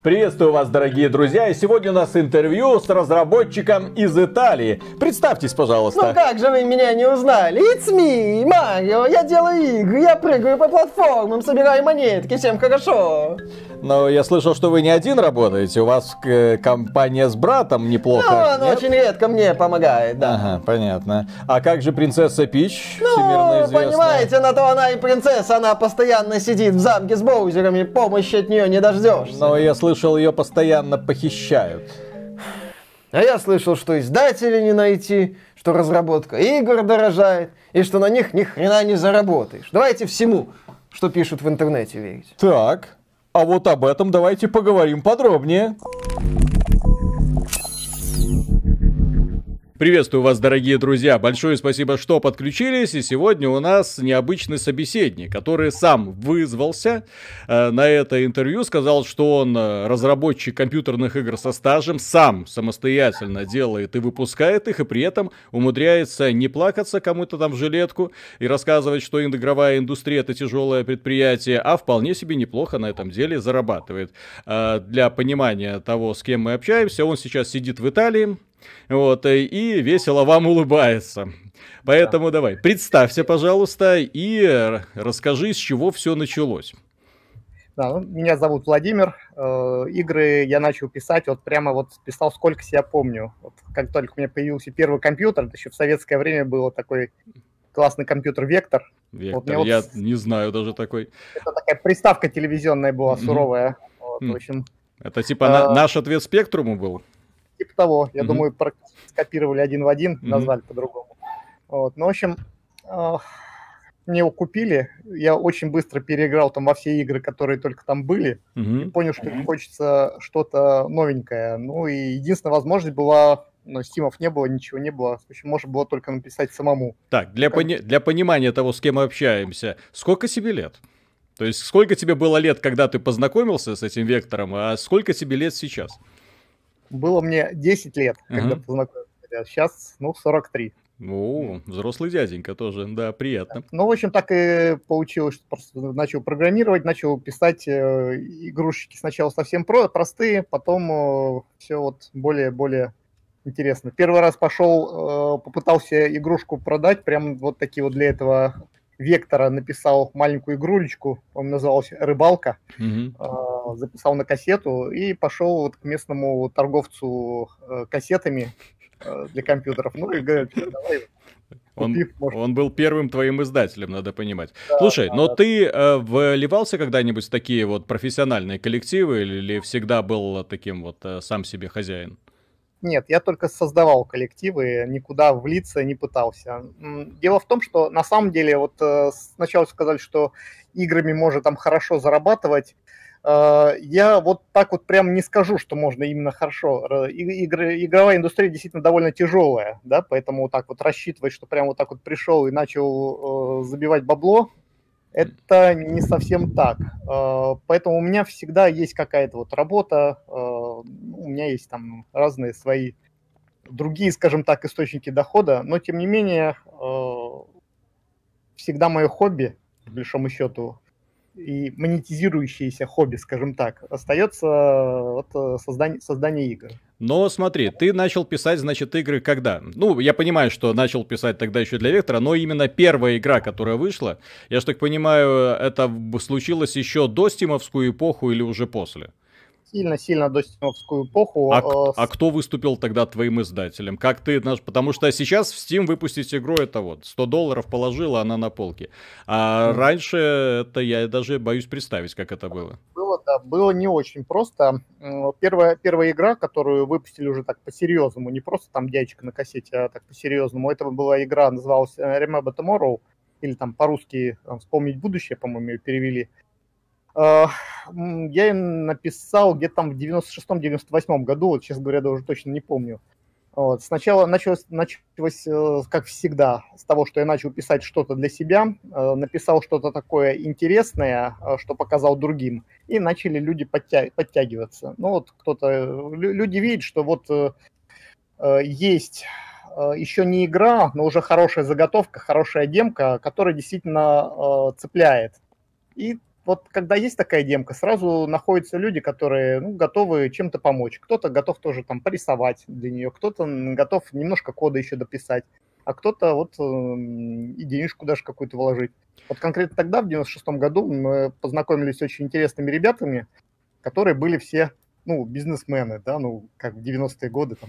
Приветствую вас, дорогие друзья, и сегодня у нас интервью с разработчиком из Италии. Представьтесь, пожалуйста. Ну как же вы меня не узнали? It's me, Марио, я делаю игры, я прыгаю по платформам, собираю монетки, всем хорошо. Но я слышал, что вы не один работаете, у вас э, компания с братом неплохо. Ну, он нет? очень редко мне помогает, да. Ага, понятно. А как же принцесса Пич, ну, всемирно известная? понимаете, на то она и принцесса, она постоянно сидит в замке с Боузерами, помощи от нее не дождешься. Но я слышал, ее постоянно похищают. А я слышал, что издателей не найти, что разработка игр дорожает, и что на них ни хрена не заработаешь. Давайте всему, что пишут в интернете, верить. Так, а вот об этом давайте поговорим подробнее. Приветствую вас, дорогие друзья. Большое спасибо, что подключились. И сегодня у нас необычный собеседник, который сам вызвался э, на это интервью. Сказал, что он э, разработчик компьютерных игр со стажем, сам самостоятельно делает и выпускает их, и при этом умудряется не плакаться кому-то там в жилетку и рассказывать, что игровая индустрия это тяжелое предприятие, а вполне себе неплохо на этом деле зарабатывает. Э, для понимания того, с кем мы общаемся, он сейчас сидит в Италии, вот, э, и весело вам улыбается. Поэтому да. давай, представься, пожалуйста, и расскажи, с чего все началось. Да, ну, меня зовут Владимир. Э, игры я начал писать, вот прямо вот писал, сколько себя помню. Вот как только у меня появился первый компьютер, это еще в советское время был такой классный компьютер Вектор. Вектор, вот я вот... не знаю даже такой. Это такая приставка телевизионная была, суровая. Mm-hmm. Вот, в общем, это типа а... наш ответ спектруму был? Типа того. Я mm-hmm. думаю, скопировали один в один, mm-hmm. назвали по-другому. Вот. Ну, в общем, э, мне его купили. Я очень быстро переиграл там во все игры, которые только там были. Mm-hmm. И понял, что mm-hmm. хочется что-то новенькое. Ну, и единственная возможность была но стимов не было, ничего не было. В общем, можно было только написать самому. Так, для, как... пони- для понимания того, с кем мы общаемся, сколько себе лет? То есть, сколько тебе было лет, когда ты познакомился с этим вектором, а сколько тебе лет сейчас? Было мне 10 лет, когда uh-huh. познакомился. А сейчас, ну, 43. О, взрослый дяденька тоже, да, приятно. Ну, в общем, так и получилось, что просто начал программировать, начал писать э, игрушечки сначала совсем про простые, потом э, все вот более-более интересно. Первый раз пошел, э, попытался игрушку продать, прям вот такие вот для этого Вектора написал маленькую игрулечку, он назывался «Рыбалка», угу. записал на кассету и пошел вот к местному торговцу э, кассетами э, для компьютеров. Ну и говорит, давай он, он был первым твоим издателем, надо понимать. Да, Слушай, да, но да. ты э, вливался когда-нибудь в такие вот профессиональные коллективы или, или всегда был таким вот э, сам себе хозяин? Нет, я только создавал коллективы, никуда влиться не пытался. Дело в том, что на самом деле, вот э, сначала сказали, что играми можно там хорошо зарабатывать. Э, я вот так вот прям не скажу, что можно именно хорошо. Игры, игровая индустрия действительно довольно тяжелая, да, поэтому вот так вот рассчитывать, что прям вот так вот пришел и начал э, забивать бабло, это не совсем так. Поэтому у меня всегда есть какая-то вот работа, у меня есть там разные свои другие, скажем так, источники дохода, но тем не менее э, всегда мое хобби, по большому счету, и монетизирующееся хобби, скажем так, остается вот создание, создание игр. Но смотри, ты начал писать, значит, игры когда? Ну, я понимаю, что начал писать тогда еще для Вектора, но именно первая игра, которая вышла, я же так понимаю, это случилось еще до стимовскую эпоху или уже после? Сильно-сильно до стимовскую эпоху. А, э, а кто выступил тогда твоим издателем? Как ты, потому что сейчас в Steam выпустить игру это вот 100 долларов положила, она на полке. А mm. раньше это я даже боюсь представить, как это было. Было, да, было не очень просто. Первая, первая игра, которую выпустили уже так по-серьезному, не просто там дядечка на кассете, а так по-серьезному, это была игра, называлась э, Remember Tomorrow, или там по-русски «Вспомнить будущее», по-моему, ее перевели. Я им написал где-то там в 96-98 году, вот, честно говоря, даже точно не помню. Вот. Сначала началось, началось, э, как всегда, с того, что я начал писать что-то для себя, э, написал что-то такое интересное, э, что показал другим, и начали люди подтя- подтягиваться. Ну вот кто-то, люди видят, что вот есть еще не игра, но уже хорошая заготовка, хорошая демка, которая действительно цепляет. И вот когда есть такая демка, сразу находятся люди, которые ну, готовы чем-то помочь. Кто-то готов тоже там порисовать для нее, кто-то готов немножко кода еще дописать, а кто-то вот э, и денежку даже какую-то вложить. Вот конкретно тогда, в 96 году, мы познакомились с очень интересными ребятами, которые были все, ну, бизнесмены, да, ну, как в 90-е годы, там,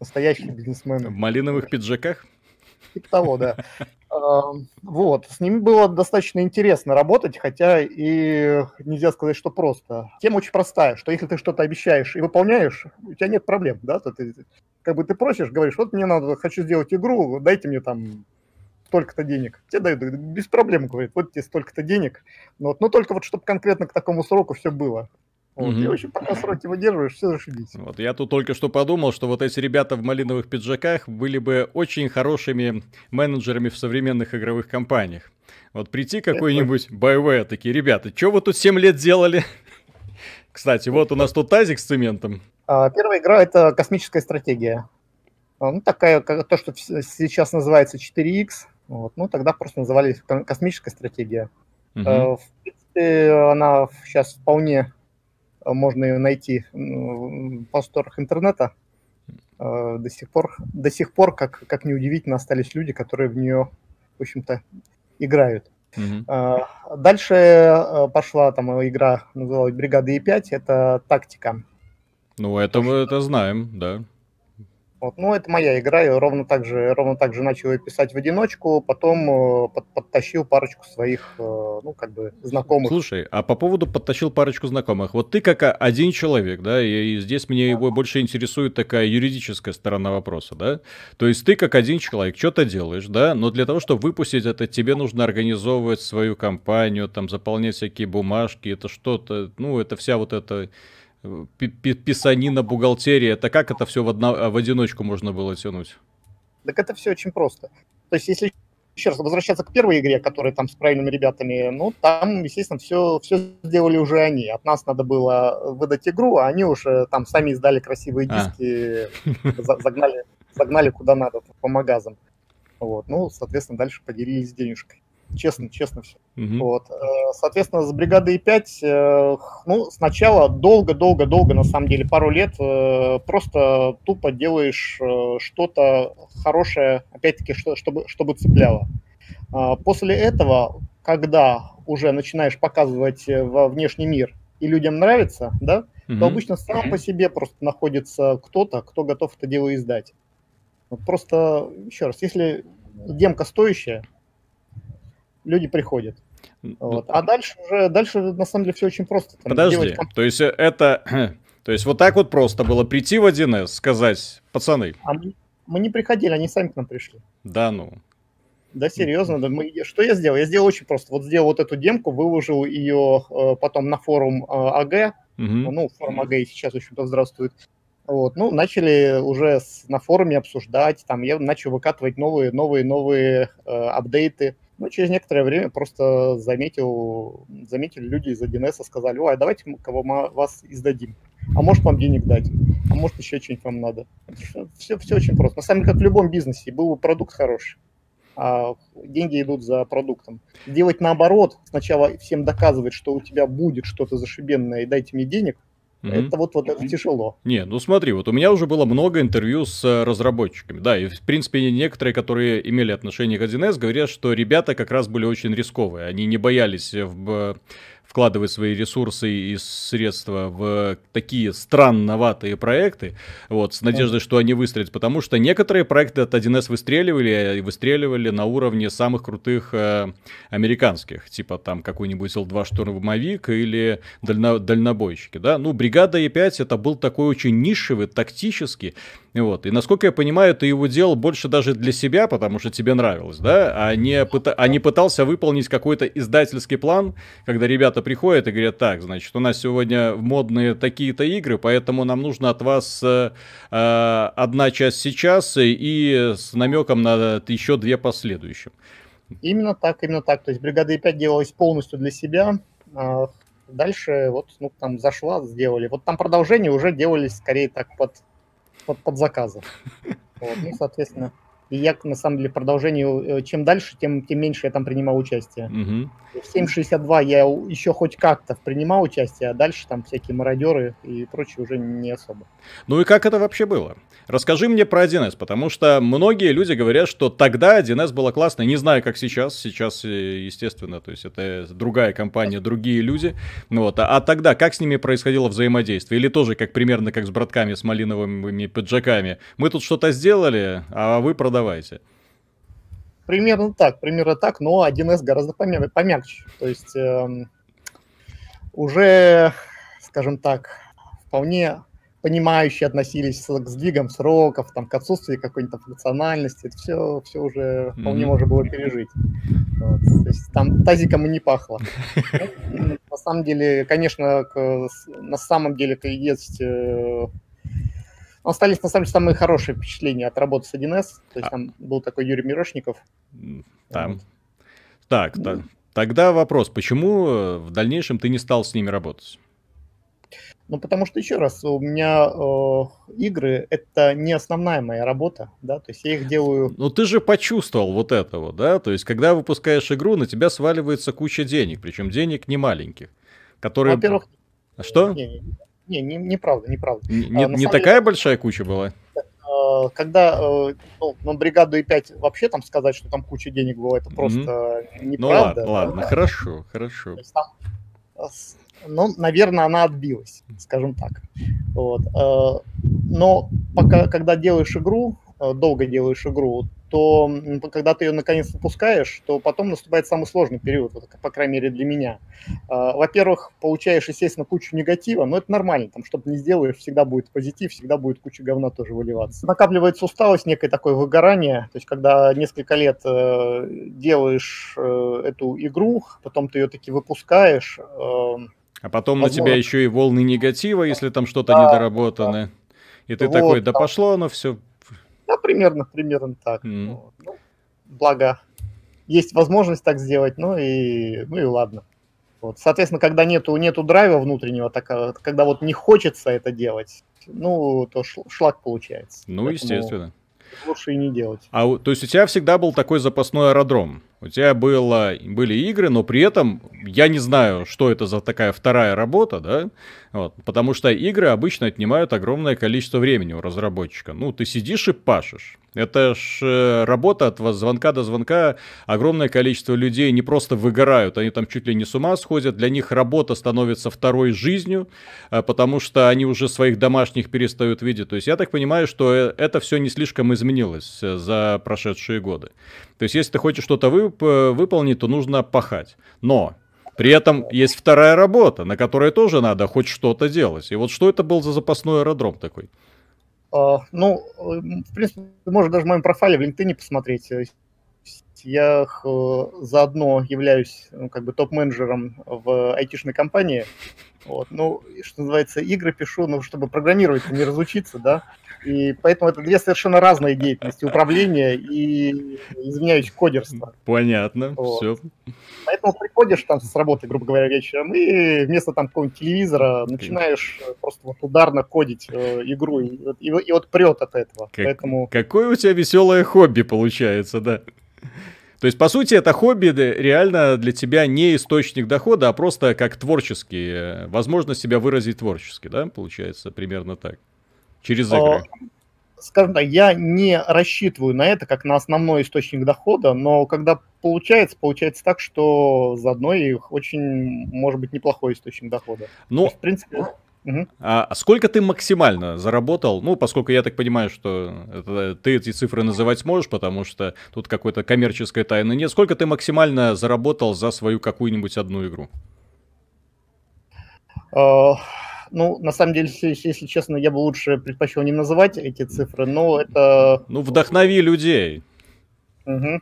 настоящие бизнесмены. В малиновых пиджаках? Типа того, да. Вот, с ними было достаточно интересно работать, хотя и нельзя сказать, что просто. Тема очень простая, что если ты что-то обещаешь и выполняешь, у тебя нет проблем, да, то ты как бы ты просишь, говоришь, вот мне надо, хочу сделать игру, дайте мне там столько-то денег. Тебе дают без проблем, говорит, вот тебе столько-то денег. Вот, но только вот чтобы конкретно к такому сроку все было. Вот, угу. И очень пока сроки выдерживаешь, все зашибись. Вот я тут только что подумал, что вот эти ребята в малиновых пиджаках были бы очень хорошими менеджерами в современных игровых компаниях. Вот прийти какой-нибудь BioWare, такие, ребята, что вы тут 7 лет делали? Кстати, вот у нас тут тазик с цементом. А, первая игра — это космическая стратегия. А, ну, такая, как то, что сейчас называется 4X, вот, ну, тогда просто называли космическая стратегия. Угу. В принципе, она сейчас вполне можно ее найти в просторах интернета. Э, до сих пор, до сих пор как, как неудивительно, остались люди, которые в нее, в общем-то, играют. Mm-hmm. Дальше э, пошла там игра, называлась «Бригада Е5», это тактика. Ну, это мы это знаем, да. Вот, ну, это моя игра, я ровно так же, ровно так же начал ее писать в одиночку, потом э, под, подтащил парочку своих, э, ну, как бы, знакомых. Слушай, а по поводу подтащил парочку знакомых, вот ты как один человек, да, и здесь мне его больше интересует такая юридическая сторона вопроса, да, то есть ты как один человек что-то делаешь, да, но для того, чтобы выпустить это, тебе нужно организовывать свою компанию, там, заполнять всякие бумажки, это что-то, ну, это вся вот эта писанина, бухгалтерия, это как это все в, одно, в одиночку можно было тянуть? Так это все очень просто. То есть, если еще раз возвращаться к первой игре, которая там с правильными ребятами, ну, там, естественно, все, все сделали уже они. От нас надо было выдать игру, а они уже там сами издали красивые а. диски, а. загнали, загнали куда надо, по магазам. Вот, ну, соответственно, дальше поделились денежкой. Честно, честно все. Угу. Вот. Э, соответственно, с бригадой 5, э, ну, сначала долго-долго-долго, на самом деле, пару лет э, просто тупо делаешь что-то хорошее, опять-таки, чтобы, чтобы цепляло. А после этого, когда уже начинаешь показывать во внешний мир и людям нравится, да, угу. то обычно сам по себе просто находится кто-то, кто готов это дело издать. Просто, еще раз, если демка стоящая, люди приходят. Вот. А дальше уже, дальше на самом деле все очень просто. Там, Подожди, то есть это, то есть вот так вот просто было прийти в 1С, сказать, пацаны. А мы, мы не приходили, они сами к нам пришли. Да ну. Да, серьезно. Да, мы, что я сделал? Я сделал очень просто. Вот сделал вот эту демку, выложил ее э, потом на форум э, АГ. Угу. Ну, форум АГ сейчас, в общем-то, здравствует. Вот, ну, начали уже с, на форуме обсуждать, там я начал выкатывать новые, новые, новые э, апдейты. Но ну, через некоторое время просто заметил, заметили люди из 1С, сказали, ой, а давайте мы кого мы вас издадим. А может вам денег дать, а может еще что-нибудь вам надо. Все, все очень просто. На самом деле, как в любом бизнесе, был бы продукт хороший, а деньги идут за продуктом. Делать наоборот, сначала всем доказывать, что у тебя будет что-то зашибенное, и дайте мне денег – Mm-hmm. Это вот, вот это тяжело. Не, ну смотри, вот у меня уже было много интервью с э, разработчиками. Да, и в принципе некоторые, которые имели отношение к 1С, говорят, что ребята как раз были очень рисковые. Они не боялись в вкладывать свои ресурсы и средства в такие странноватые проекты, вот, с надеждой, что они выстрелят, потому что некоторые проекты от 1С выстреливали, и выстреливали на уровне самых крутых э, американских, типа там какой-нибудь Л-2 штурмовик или дально, дальнобойщики, да, ну, бригада Е5 это был такой очень нишевый, тактический, вот. И насколько я понимаю, ты его делал больше даже для себя, потому что тебе нравилось, да, а не, пыта... а не пытался выполнить какой-то издательский план, когда ребята приходят и говорят, так, значит, у нас сегодня модные такие-то игры, поэтому нам нужно от вас э, э одна часть сейчас и с намеком на еще две последующим. Именно так, именно так. То есть бригада И5 делалась полностью для себя. А дальше вот ну, там зашла, сделали. Вот там продолжение уже делались скорее так под под, под заказы. Вот, ну, соответственно, И я, на самом деле, продолжение, э, чем дальше, тем, тем меньше я там принимал участие. Угу. В 7.62 я еще хоть как-то принимал участие, а дальше там всякие мародеры и прочее уже не особо. Ну и как это вообще было? Расскажи мне про 1С, потому что многие люди говорят, что тогда 1С было классно. Не знаю, как сейчас. Сейчас, э, естественно, то есть это другая компания, другие люди. Вот. А, а тогда как с ними происходило взаимодействие? Или тоже как примерно как с братками с малиновыми пиджаками? Мы тут что-то сделали, а вы продавайте. Примерно так, примерно так, но 1С гораздо помя- помягче. То есть э, уже, скажем так, вполне понимающие относились к сдвигам сроков, там, к отсутствию какой-то функциональности. Это все, все уже вполне mm-hmm. можно было пережить. Вот. То есть там тазиком и не пахло. Ну, на самом деле, конечно, на самом деле есть... Э, остались, на самом деле, самые хорошие впечатления от работы с 1С. То есть а там был такой Юрий Мирошников. Там. Так, тогда вопрос. Почему в дальнейшем ты не стал с ними работать? Ну, потому что, еще раз, у меня э, игры — это не основная моя работа, да, то есть я их делаю... Ну, ты же почувствовал вот этого, да, то есть когда выпускаешь игру, на тебя сваливается куча денег, причем денег не маленьких, которые... Во-первых... А что? Не, не, не, неправда, неправда. Не, а, не такая деле... большая куча была? Э, когда э, ну, на бригаду И5 вообще там сказать, что там куча денег было, это просто mm-hmm. неправда. Ну ладно, ладно, хорошо, хорошо. Там ну, наверное, она отбилась, скажем так. Вот. Э, но пока, когда делаешь игру, э, долго делаешь игру, то когда ты ее наконец выпускаешь, то потом наступает самый сложный период, вот, по крайней мере для меня. А, во-первых, получаешь, естественно, кучу негатива, но это нормально, там, что ты не сделаешь, всегда будет позитив, всегда будет куча говна тоже выливаться. Накапливается усталость, некое такое выгорание, то есть когда несколько лет э, делаешь э, эту игру, потом ты ее таки выпускаешь, э, а потом Возможно. на тебя еще и волны негатива, если там что-то да, недоработано. Да. И ты вот, такой, да, да пошло оно все. Да, примерно, примерно так. Mm. Вот. Ну, благо, есть возможность так сделать, ну и, ну и ладно. Вот. Соответственно, когда нету, нету драйва внутреннего, так, а, когда вот не хочется это делать, ну, то шлак получается. Ну, Поэтому естественно. Лучше и не делать. А, то есть у тебя всегда был такой запасной аэродром? У тебя было, были игры, но при этом я не знаю, что это за такая вторая работа, да? Вот, потому что игры обычно отнимают огромное количество времени у разработчика. Ну, ты сидишь и пашешь. Это ж э, работа от звонка до звонка. Огромное количество людей не просто выгорают, они там чуть ли не с ума сходят. Для них работа становится второй жизнью, э, потому что они уже своих домашних перестают видеть. То есть я так понимаю, что э, это все не слишком изменилось за прошедшие годы. То есть если ты хочешь что-то вып- выполнить, то нужно пахать. Но при этом есть вторая работа, на которой тоже надо хоть что-то делать. И вот что это был за запасной аэродром такой? Uh, ну, в принципе, можешь даже в моем профайле в LinkedIn посмотреть. Я э, заодно являюсь ну, как бы топ-менеджером в айтишной компании. Вот. Ну, что называется, игры пишу, ну, чтобы программировать, не разучиться, да. И поэтому это две совершенно разные деятельности. Управление и, извиняюсь, кодерство. Понятно, вот. все. Поэтому приходишь там с работы, грубо говоря, вечером, и вместо там какого-нибудь телевизора начинаешь просто вот ударно кодить э, игру, и, и, и вот прет от этого. Как, Поэтому... Какое у тебя веселое хобби получается, да? То есть, по сути, это хобби реально для тебя не источник дохода, а просто как творческий, э, возможность себя выразить творчески, да, получается, примерно так. Через игры. Скажем так, я не рассчитываю на это как на основной источник дохода, но когда получается, получается так, что заодно их очень может быть неплохой источник дохода. Ну, есть, в принципе, Угу. А сколько ты максимально заработал? Ну, поскольку я так понимаю, что это, ты эти цифры называть можешь, потому что тут какой-то коммерческой тайны нет. Сколько ты максимально заработал за свою какую-нибудь одну игру? Uh, ну, на самом деле, если, если честно, я бы лучше предпочел не называть эти цифры, но это... Ну, вдохнови людей. Угу.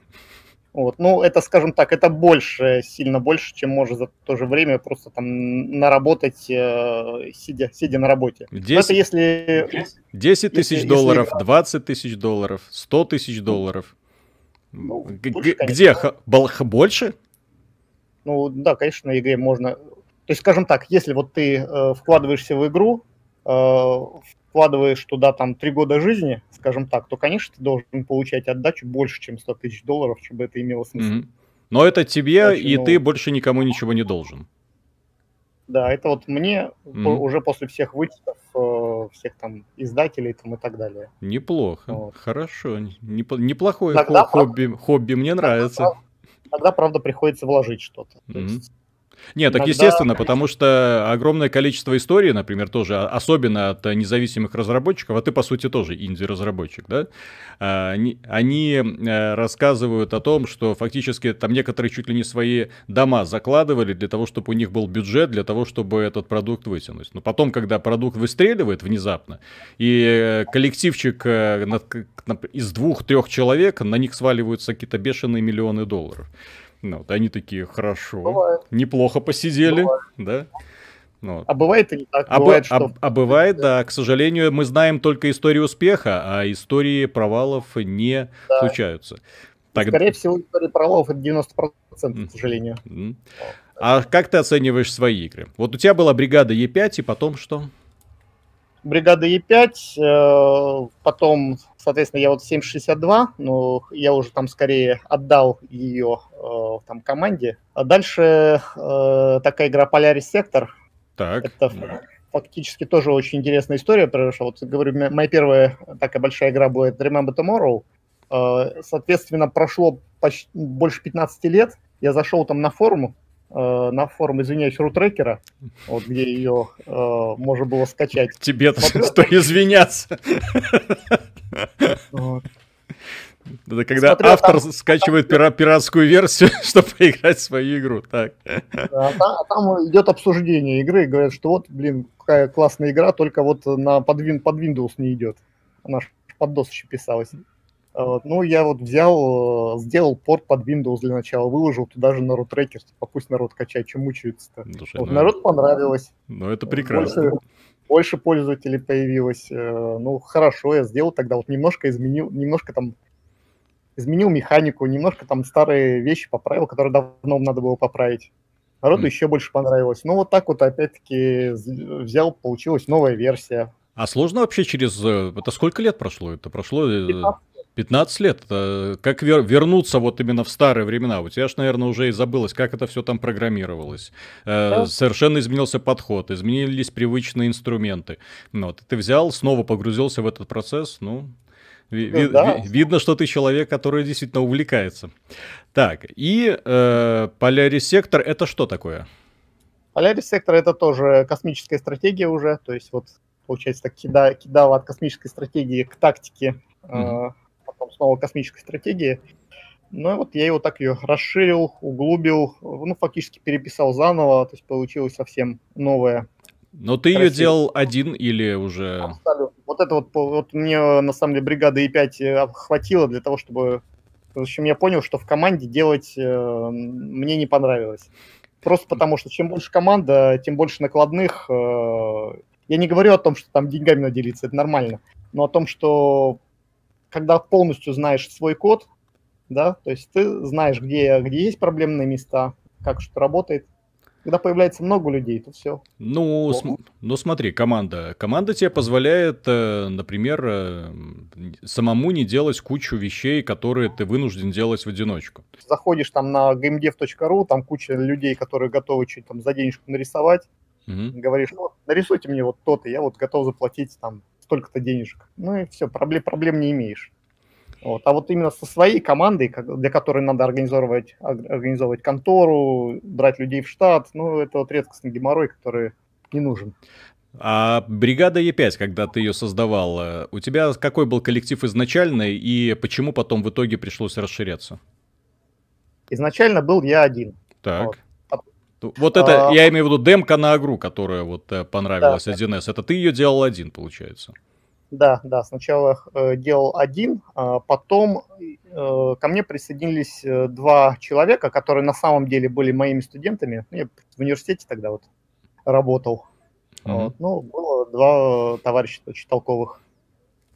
Вот. Ну, это, скажем так, это больше, сильно больше, чем может за то же время просто там наработать, э, сидя, сидя на работе. 10, это если... 10 тысяч долларов, если... 20 тысяч долларов, 100 тысяч долларов. Ну, больше, Где? Больше? Ну, да, конечно, на игре можно то есть, скажем так, если вот ты э, вкладываешься в игру, э, вкладываешь туда там три года жизни, скажем так, то, конечно, ты должен получать отдачу больше, чем 100 тысяч долларов, чтобы это имело смысл. Мгм. Но это тебе, Очень и много. ты больше никому ничего не должен. Да, это вот мне Мгм. по- уже после всех вычетов э, всех там издателей там, и так далее. Неплохо. Вот. Хорошо. Непо- Неплохое Иногда, хо- хобби, хобби, мне нравится. Тогда, правда, приходится вложить что-то. То Мгм. есть, Нет, так Иногда- естественно, потому что огромное количество историй, например, тоже, а- особенно от независимых разработчиков, а ты, по сути, тоже инди-разработчик, да? А, Они, они э, рассказывают о том, что фактически там некоторые чуть ли не свои дома закладывали для того, чтобы у них был бюджет, для того, чтобы этот продукт вытянуть. Но потом, когда продукт выстреливает внезапно, и э, коллективчик э, из двух-трех человек, на них сваливаются какие-то бешеные миллионы долларов. Ну, вот они такие, хорошо, Бывает. неплохо посидели, Бывает. да? Ну, вот. А бывает и не так. А, бывает, бы- что а- а бывает, да, к сожалению, мы знаем только историю успеха, а истории провалов не Да. случаются. Тогда- Скорее всего, история пролов это 90%, Мгм. к сожалению. М. А как ты оцениваешь свои игры? Вот у тебя была бригада Е5, и потом что? Бригада Е5, э, потом, соответственно, я вот 762, но я уже там скорее отдал ее э, там команде. А дальше э, такая игра Polaris Sector. Так. Это фактически тоже очень интересная история, потому что, вот говорю, моя первая такая большая игра будет Remember Tomorrow. Соответственно, прошло почти больше 15 лет. Я зашел там на форум, э, на форум, извиняюсь, рутрекера, вот где ее э, можно было скачать. Смотрю. стоит извиняться. Это когда Смотрю, автор скачивает пира- пиратскую версию, чтобы поиграть в свою игру. Так. А там, а там идет обсуждение игры, говорят, что вот, блин, какая классная игра, только вот на под, под Windows не идет. Она ж под DOS еще писалась. Ну, я вот взял, э, сделал порт под Windows для начала, выложил туда же на рутрекер, типа, пусть народ качает, чем мучаются-то. Слушай, Вот, ну, народ понравилось. ну, это прекрасно. Больше, больше пользователей появилось. Э, Ну, хорошо, я сделал тогда, вот немножко изменил, немножко там изменил механику, немножко там старые вещи поправил, которые давно надо было поправить. Народу Мгм. еще больше понравилось. Ну, вот так вот опять-таки взял, получилась новая версия. А сложно вообще через... э, Это сколько лет прошло? Это прошло... э, 15 15 лет. Это Как вер- вернуться вот именно в старые времена? У тебя ж, наверное, уже и забылось, как это все там программировалось. Э, Да. Совершенно изменился подход, изменились привычные инструменты. Ну, вот, ты взял, снова погрузился в этот процесс, ну... ви- Ну ви- да. ви- видно, что ты человек, который действительно увлекается. Так, и э, Sector это что такое? Sector это тоже космическая стратегия уже, то есть вот получается так кида, кидала от космической стратегии к тактике, э, Мгм. потом снова космической стратегии. Ну и вот я его так ее расширил, углубил, ну фактически переписал заново, то есть получилось совсем новое. Но ты ее Красиво. делал один или уже... Абсолютно. Вот это вот, вот мне на самом деле бригада И5 хватило для того, чтобы... В общем, я понял, что в команде делать э, мне не понравилось. Просто потому, что чем больше команда, тем больше накладных. э, Я не говорю о том, что там деньгами надо делиться, это нормально. Но о том, что когда полностью знаешь свой код, да, то есть ты знаешь, где, где есть проблемные места, как что работает. Когда появляется много людей, то все. Ну, см- ну смотри, команда. Команда тебе позволяет, э, например, э, самому не делать кучу вещей, которые ты вынужден делать в одиночку. заходишь там на gamedev.ru, там куча людей, которые готовы что-то там за денежку нарисовать, Мгм. говоришь, ну, нарисуйте мне вот то-то, я вот готов заплатить там столько-то денежек. Ну и все, проблем, проблем не имеешь. Вот. А вот именно со своей командой, для которой надо организовывать, ор- организовывать контору, брать людей в штат, ну, это вот редкостный геморрой, который не нужен. А бригада Е5, когда ты ее создавал, э, у тебя какой был коллектив изначальный и почему потом в итоге пришлось расширяться? Изначально был я один. Так. Вот. Вот это, А, я имею в виду демка на игру, которая вот э, понравилась 1С. Это ты ее делал один, получается. Да, да, сначала э, делал один, а потом э, ко мне присоединились э, два человека, которые на самом деле были моими студентами. Ну, Я в университете тогда вот работал. Вот, ну, было два товарища очень толковых.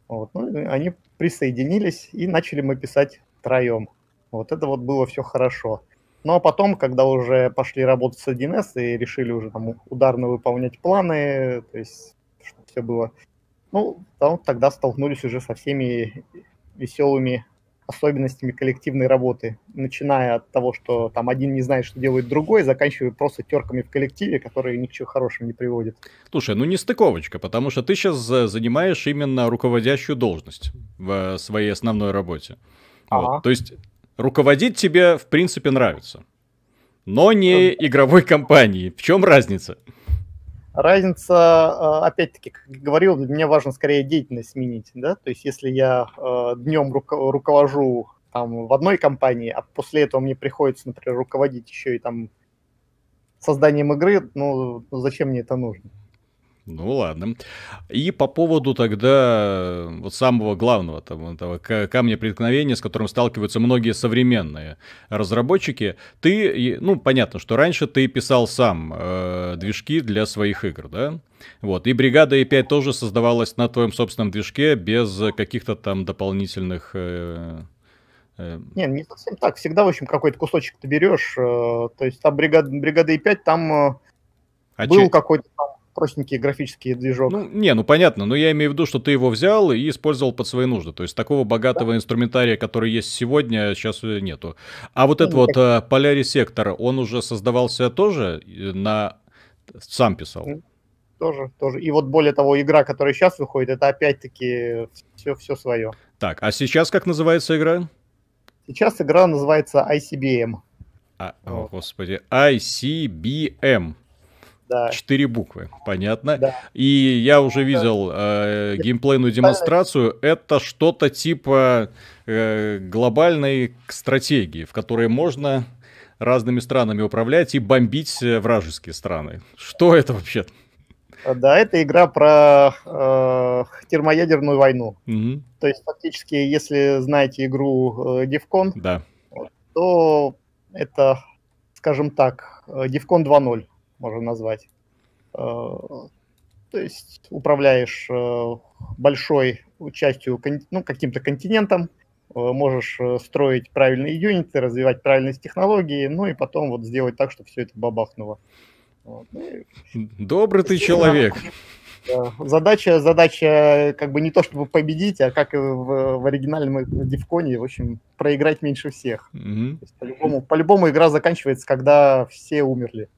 Вот, ну, они присоединились, и начали мы писать втроем. Вот это вот было все хорошо. Ну, а потом, когда уже пошли работать с 1С и решили уже там ударно выполнять планы, то есть чтобы все было. Ну, там, тогда столкнулись уже со всеми веселыми особенностями коллективной работы, начиная от того, что там один не знает, что делает другой, заканчивая просто терками в коллективе, которые ни к чему хорошему не приводят. Слушай, ну не стыковочка, потому что ты сейчас занимаешь именно руководящую должность в своей основной работе. Ага. Вот, то есть руководить тебе, в принципе, нравится. Но не игровой компании. В чем разница? Разница, а, опять-таки, как говорил, для меня важно скорее деятельность сменить, да, то есть если я а, днем руковожу там в одной компании, а после этого мне приходится, например, руководить еще и там созданием игры, ну, зачем мне это нужно? Ну ладно. И по поводу тогда вот самого главного того, того камня преткновения, с которым сталкиваются многие современные разработчики, ты, ну понятно, что раньше ты писал сам э, движки для своих игр, да? Вот, и бригада E5 тоже создавалась на твоем собственном движке без каких-то там дополнительных... Э, э... Не, не совсем так. Всегда, в общем, какой-то кусочек ты берешь. Э, то есть там бригада, бригада E5, там э, а был че... какой-то там простенький графический движок. Ну, не, ну понятно, но я имею в виду, что ты его взял и использовал под свои нужды. То есть такого богатого да. инструментария, который есть сегодня, сейчас нету. А вот ну, этот вот Polaris Sector, он уже создавался тоже на... Сам писал? Тоже, тоже. И вот более того, игра, которая сейчас выходит, это опять-таки все, все свое. Так, а сейчас как называется игра? Сейчас игра называется ICBM. А, вот. О, господи, ICBM. Да. Четыре буквы, понятно. Да. И я уже видел э, геймплейную демонстрацию. Это что-то типа э, глобальной стратегии, в которой можно разными странами управлять и бомбить вражеские страны. Что это вообще? Да, это игра про э, термоядерную войну. Угу. То есть, фактически, если знаете игру э, Defcon, да. то это, скажем так, э, Defcon 2.0 можно назвать. Э, то есть управляешь э, большой частью, ну, каким-то континентом, э, можешь строить правильные юниты, развивать правильные технологии, ну и потом вот сделать так, чтобы все это бабахнуло. Вот. Ну Добрый ты человек. Задача, задача как бы не то, чтобы победить, а как и в, в оригинальном Дивконе, в общем, проиграть меньше всех. Угу. По-любому, по-любому игра заканчивается, когда все умерли.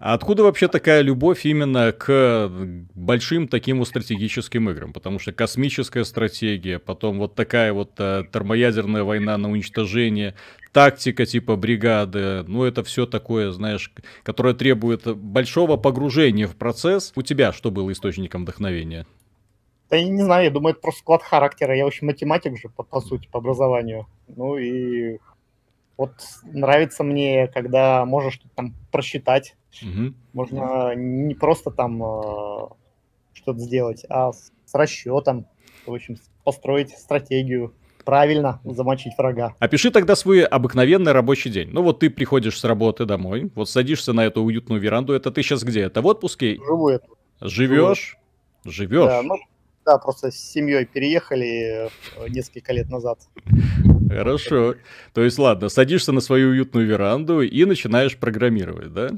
А откуда вообще такая любовь именно к большим таким вот стратегическим играм? Потому что космическая стратегия, потом вот такая вот э, термоядерная война на уничтожение, тактика типа бригады, ну это все такое, знаешь, которое требует большого погружения в процесс. У тебя что было источником вдохновения? Да я не знаю, я думаю, это просто склад характера. Я, в общем, математик же, по, по сути, по образованию. Ну и вот нравится мне, когда можешь что-то там просчитать. Угу. Можно не просто там э, что-то сделать, а с, с расчетом, в общем, построить стратегию правильно замочить врага. Опиши тогда свой обыкновенный рабочий день. Ну вот ты приходишь с работы домой, вот садишься на эту уютную веранду. Это ты сейчас где? Это в отпуске? Живу это. Живешь? Живешь? Да, ну, да, просто с семьей переехали э, несколько лет назад. Хорошо. То есть, ладно, садишься на свою уютную веранду и начинаешь программировать, да?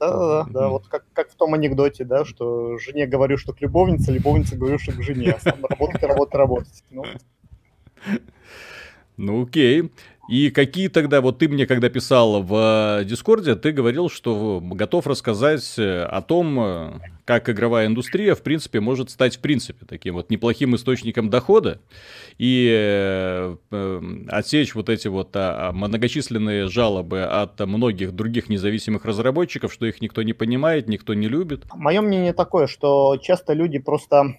Да, да, да, да. Вот как, как в том анекдоте, да, что жене говорю, что к любовнице, любовнице говорю, что к жене, а сам работать, работать, работать. Ну. ну окей. И какие тогда, вот ты мне когда писал в э, Дискорде, ты говорил, что готов рассказать э, о том, э, как игровая индустрия, в принципе, может стать, в принципе, таким вот неплохим источником дохода и отсечь вот эти вот а, а, многочисленные жалобы от многих других независимых разработчиков, что их никто не понимает, никто не любит. Мое мнение такое, что часто люди просто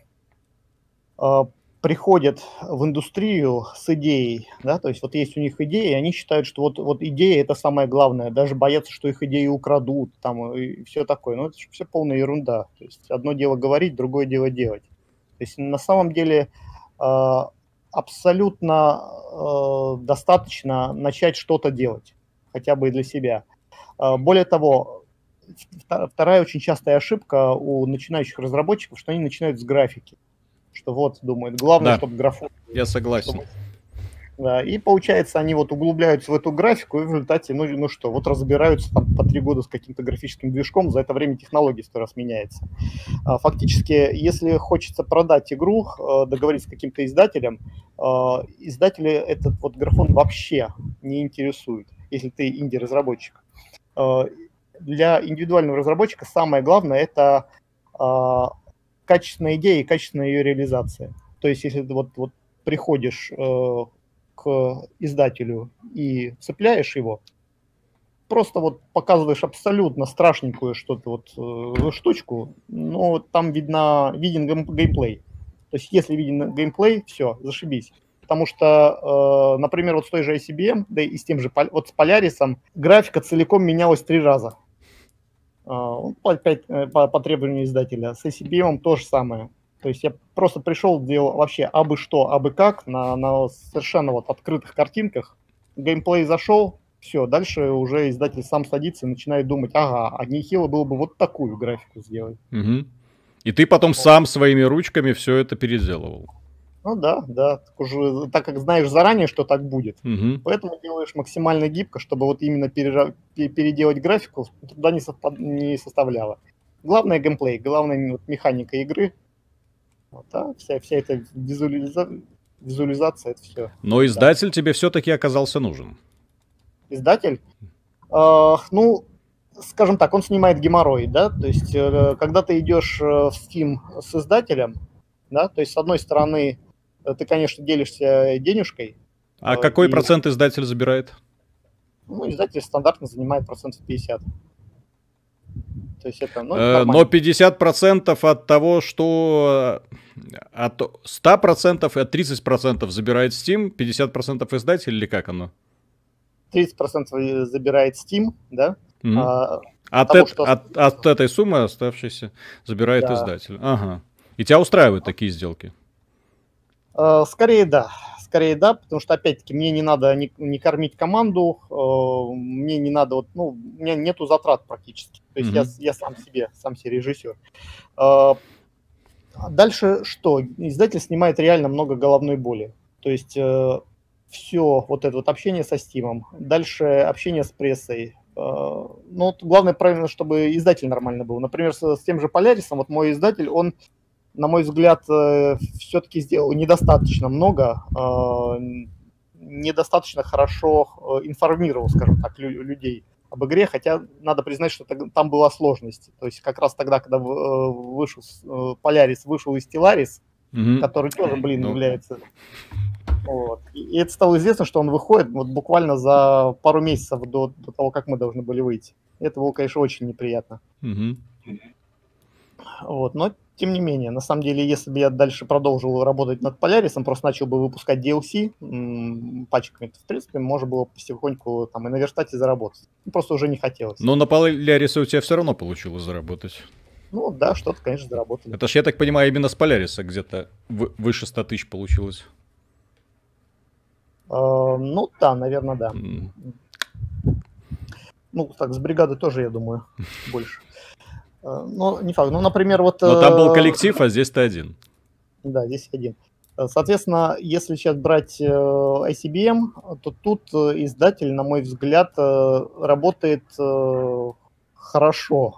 приходят в индустрию с идеей, да, то есть вот есть у них идеи, и они считают, что вот, вот идея это самое главное, даже боятся, что их идеи украдут, там, и все такое, но это все полная ерунда, то есть одно дело говорить, другое дело делать. То есть на самом деле э, абсолютно э, достаточно начать что-то делать, хотя бы и для себя. Э, более того, вторая очень частая ошибка у начинающих разработчиков, что они начинают с графики что вот, думает, главное, да. чтобы графон... Я согласен. Чтобы... Да, и получается, они вот углубляются в эту графику, и в результате, ну, ну что, вот разбираются там по три года с каким-то графическим движком, за это время технология сто раз меняется. А, фактически, если хочется продать игру, э, договориться с каким-то издателем, э, издатели этот вот графон вообще не интересует, если ты инди-разработчик. Э, для индивидуального разработчика самое главное это качественная идея и качественная ее реализация. То есть, если ты вот, вот приходишь к издателю и цепляешь его, просто вот показываешь абсолютно страшненькую что-то вот э, штучку, но там видно, виден геймплей. То есть если виден геймплей, все, зашибись. Потому что, э, например, вот с той же ICBM, да и с тем же, вот с Polaris, графика целиком менялась три раза. Э, по, по, по, по требованию издателя. С ICBM то же самое. То есть я просто пришел, делал вообще абы что, абы как, на, на совершенно вот открытых картинках. Геймплей зашел, все, дальше уже издатель сам садится и начинает думать, ага, а нехило было бы вот такую графику сделать. Угу. И ты потом вот. сам своими ручками все это переделывал. Ну да, да, так, уже, так как знаешь заранее, что так будет. Угу. Поэтому делаешь максимально гибко, чтобы вот именно перера... переделать графику туда не, совпад... не составляло. Главное геймплей, главная вот, механика игры, вот, а вся, вся эта визуализа... визуализация, это все. Но издатель да. тебе все-таки оказался нужен. Издатель? Э, ну, скажем так, он снимает геморрой, да, то есть э, когда ты идешь э, в Steam с издателем, да, то есть с одной стороны ты, конечно, делишься денежкой. А э, какой и... процент издатель забирает? Ну, издатель стандартно занимает процентов 50. То есть это, ну, э, Но 50% от того, что от 100% и от 30% забирает Steam, 50% издатель или как оно? 30% забирает Steam, да? Mm-hmm. А, от, того, что... от, от этой суммы оставшейся забирает да. издатель. Ага. И тебя устраивают такие сделки? Э, скорее да скорее да, потому что, опять-таки, мне не надо не, не кормить команду, э, мне не надо, вот, ну, у меня нету затрат практически. То есть mm-hmm. я, я сам себе, сам себе режиссер. Э, дальше что? Издатель снимает реально много головной боли. То есть э, все вот это вот общение со Стимом, дальше общение с прессой, ну, вот главное, правильно, чтобы издатель нормально был. Например, с, с тем же Полярисом, вот мой издатель, он на мой взгляд, э, все-таки сделал недостаточно много, э, недостаточно хорошо э, информировал, скажем так, людей об игре, хотя надо признать, что там была сложность. То есть как раз тогда, когда вышел Полярис, вышел и Стелларис, mm-hmm. который тоже, блин, ну. является... Вот. И это стало известно, что он выходит вот буквально за пару месяцев до, до того, как мы должны были выйти. Это было, конечно, очень неприятно. Mm-hmm. Вот. Но тем не менее, на самом деле, если бы я дальше продолжил работать над Полярисом, просто начал бы выпускать DLC м- пачками, то, в принципе, можно было потихоньку там и на верстате заработать. Просто уже не хотелось. Но на Полярисе у тебя все равно получилось заработать. Ну да, что-то, конечно, заработали. Это ж, я так понимаю, именно с Поляриса где-то выше 100 тысяч получилось. Uh, ну да, наверное, да. Mm. Ну, так, с бригады тоже, я думаю, больше. Э, ну, не факт. Ну, например, вот... Но там был э, коллектив, а здесь ты один. Да, здесь один. Э, соответственно, если сейчас брать ICBM, то тут издатель, на мой взгляд, работает хорошо,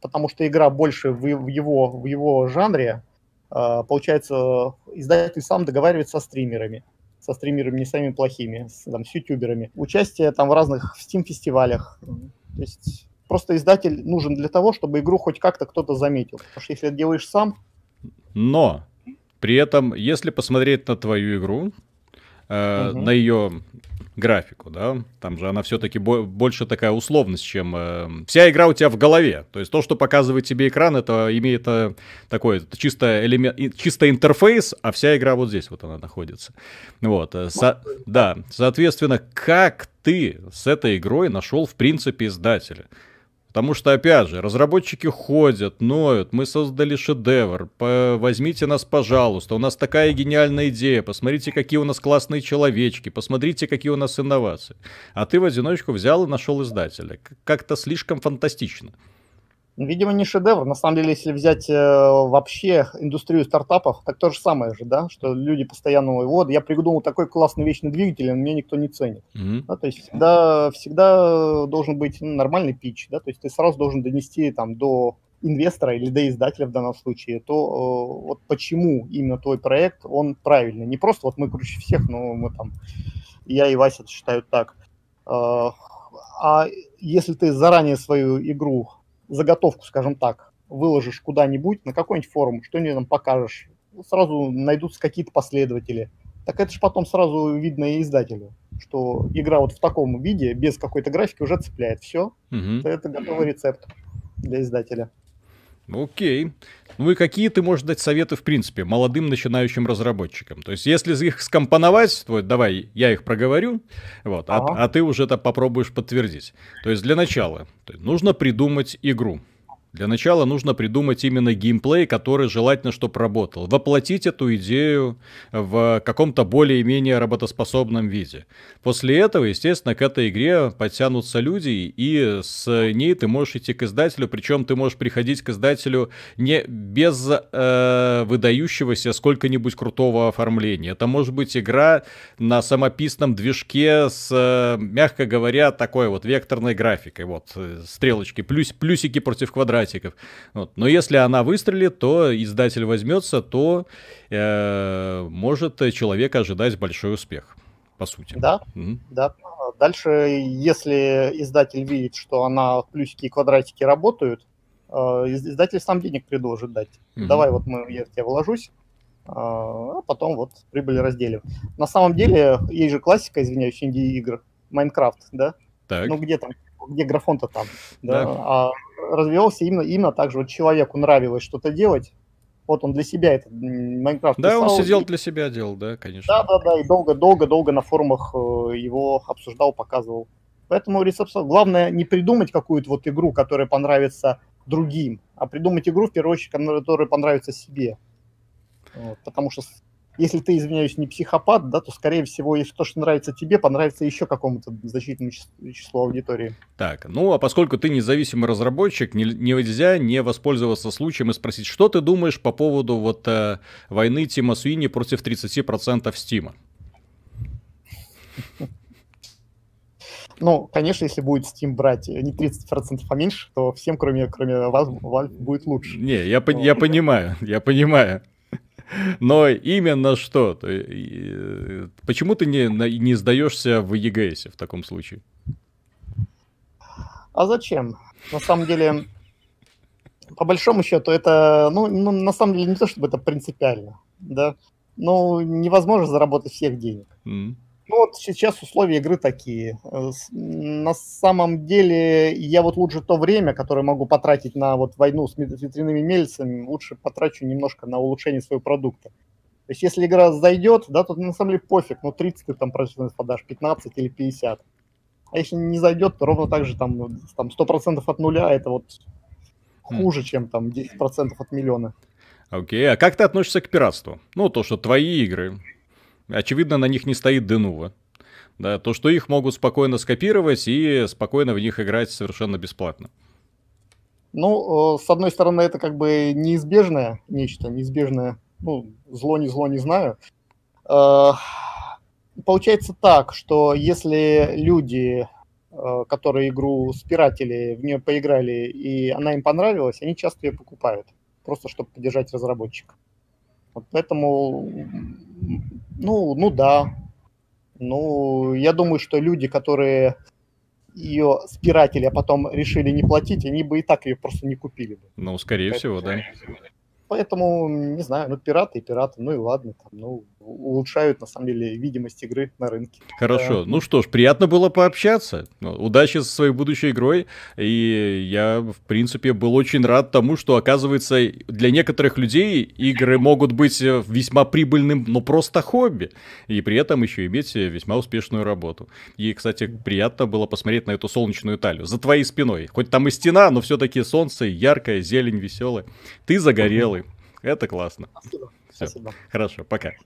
потому что игра больше в его, в его жанре. Получается, издатель сам договаривается со стримерами, со стримерами не самыми плохими, с, там, с ютуберами. Участие там в разных Steam-фестивалях. То есть Просто издатель нужен для того, чтобы игру хоть как-то кто-то заметил. Потому что если это делаешь сам... Но при этом, если посмотреть на твою игру, э, угу. на ее графику, да, там же она все-таки бо- больше такая условность, чем э, вся игра у тебя в голове. То есть то, что показывает тебе экран, это имеет э, такой это чисто элемент, чисто интерфейс, а вся игра вот здесь вот она находится. Вот, э, со- да, соответственно, как ты с этой игрой нашел в принципе издателя? Потому что, опять же, разработчики ходят, ноют, мы создали шедевр, возьмите нас, пожалуйста, у нас такая гениальная идея, посмотрите, какие у нас классные человечки, посмотрите, какие у нас инновации. А ты в одиночку взял и нашел издателя. Как-то слишком фантастично. Видимо, не шедевр. На самом деле, если взять э, вообще индустрию стартапов, так то же самое же, да, что люди постоянно, вот, я придумал такой классный вечный двигатель, а меня никто не ценит. Мгм. Да, то есть всегда, всегда должен быть ну, нормальный пич, да, то есть ты сразу должен донести там до инвестора или до издателя в данном случае, то э, вот почему именно твой проект, он правильный. Не просто вот мы круче всех, но мы там, я и Вася считают так. Э, а если ты заранее свою игру, заготовку, скажем так, выложишь куда-нибудь, на какой-нибудь форум, что-нибудь там покажешь, сразу найдутся какие-то последователи. Так это же потом сразу видно и издателю, что игра вот в таком виде, без какой-то графики, уже цепляет. Все, Мгм. это готовый рецепт для издателя. Окей. Ну и какие ты можешь дать советы, в принципе, молодым начинающим разработчикам? То есть, если их скомпоновать, то давай я их проговорю, вот, а- Ага. а, ты уже это попробуешь подтвердить. То есть, для начала нужно придумать игру. Для начала нужно придумать именно геймплей, который желательно, чтобы работал. Воплотить эту идею в каком-то более-менее работоспособном виде. После этого, естественно, к этой игре подтянутся люди, и с ней ты можешь идти к издателю, причем ты можешь приходить к издателю не без э, выдающегося сколько-нибудь крутого оформления. Это может быть игра на самописном движке с, э, мягко говоря, такой вот векторной графикой. Вот, э, стрелочки, плюс, плюсики против квадратиков. Вот. Но если она выстрелит, то издатель возьмется, то э, может человек ожидать большой успех, по сути. Да, Мгм. да. Дальше, если издатель видит, что она плюсики и квадратики работают, э, из- издатель сам денег предложит дать. Мгм. Давай вот мы, я в тебя вложусь, а потом вот прибыль разделим. На самом деле, есть же классика, извиняюсь, инди-игр, Майнкрафт, да? Так. Ну где там, где графон-то там, да? Да. А развивался именно, именно так же, вот человеку нравилось что-то делать, вот он для себя этот Майнкрафт Да, он писал, сидел и- для себя делал, да, конечно. да, да, да, и долго-долго-долго на форумах э, его обсуждал, показывал. Поэтому абсолютно- главное не придумать какую-то вот игру, которая понравится другим, а придумать игру, в первую очередь, которая понравится себе. Вот, потому что если ты, извиняюсь, не психопат, да, то, скорее всего, если то, что нравится тебе, понравится еще какому-то значительному чис- числу аудитории. Так, ну а поскольку ты независимый разработчик, не- нельзя не воспользоваться случаем и спросить, что ты думаешь по поводу вот э, войны Тима Суини против 30% Стима? Ну, конечно, если будет Steam брать э, не 30%, а меньше, то всем, кроме, кроме вас, Valve будет лучше. Не, я, пон- я понимаю, я понимаю. Но именно что? Э, Почему ты не, не сдаешься в EGS в таком случае? А зачем? На самом деле, по большому счету, это, ну, ну, на самом деле, не то, чтобы это принципиально, да. Ну, невозможно заработать всех денег. М. Ну, вот сейчас условия игры такие. Э, На самом деле, я вот лучше то время, которое могу потратить на вот войну с ветряными мельницами, лучше потрачу немножко на улучшение своего продукта. То есть, если игра зайдет, да, то на самом деле пофиг, ну, 30 ты там процентов подашь, 15 или 50. А если не зайдет, то ровно так же там, там 100% от нуля, это вот хуже, чем там 10% от миллиона. Окей, а как ты относишься к пиратству? Ну, то, что твои игры, очевидно, на них не стоит Денува. Да, то, что их могут спокойно скопировать и спокойно в них играть совершенно бесплатно. Ну, э, с одной стороны, это как бы неизбежное нечто, неизбежное, ну, зло не зло, не знаю. Э, Получается так, что если люди, э, которые игру спиратели, в нее поиграли, и она им понравилась, они часто ее покупают, просто чтобы поддержать разработчика. Вот поэтому, ну, ну да. Ну, я думаю, что люди, которые ее спиратели, а потом решили не платить, они бы и так ее просто не купили бы. Ну, скорее всего, да. Поэтому, не знаю, ну пираты и пираты, ну и ладно, там, ну, улучшают на самом деле видимость игры на рынке. Хорошо. Ну что ж, приятно было пообщаться. Ну, Удачи со своей будущей игрой. И я, в принципе, был очень рад тому, что, оказывается, для некоторых людей игры могут быть э, весьма прибыльным, но просто хобби. И при этом еще иметь э, весьма успешную работу. И, кстати, приятно было посмотреть на эту солнечную талию. За твоей спиной. Хоть там и стена, но все-таки солнце яркое, зелень веселая. Ты загорелый. Это классно. Спасибо. Всё. Спасибо. Хорошо, пока.